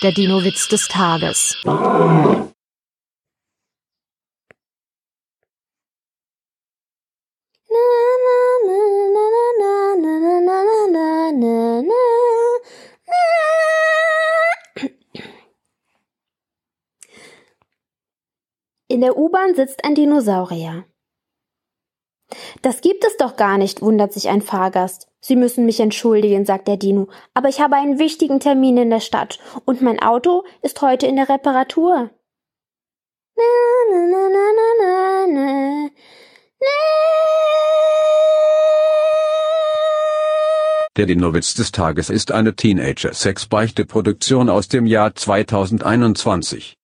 Der Dino-Witz des Tages. In der U-Bahn sitzt ein Dinosaurier. Das gibt es doch gar nicht, wundert sich ein Fahrgast. Sie müssen mich entschuldigen, sagt der Dino, aber ich habe einen wichtigen Termin in der Stadt und mein Auto ist heute in der Reparatur. Na, na, na, na, na, na, Der Dinowitz des Tages ist eine Teenager-Sex-Beichte-Produktion aus dem Jahr 2021.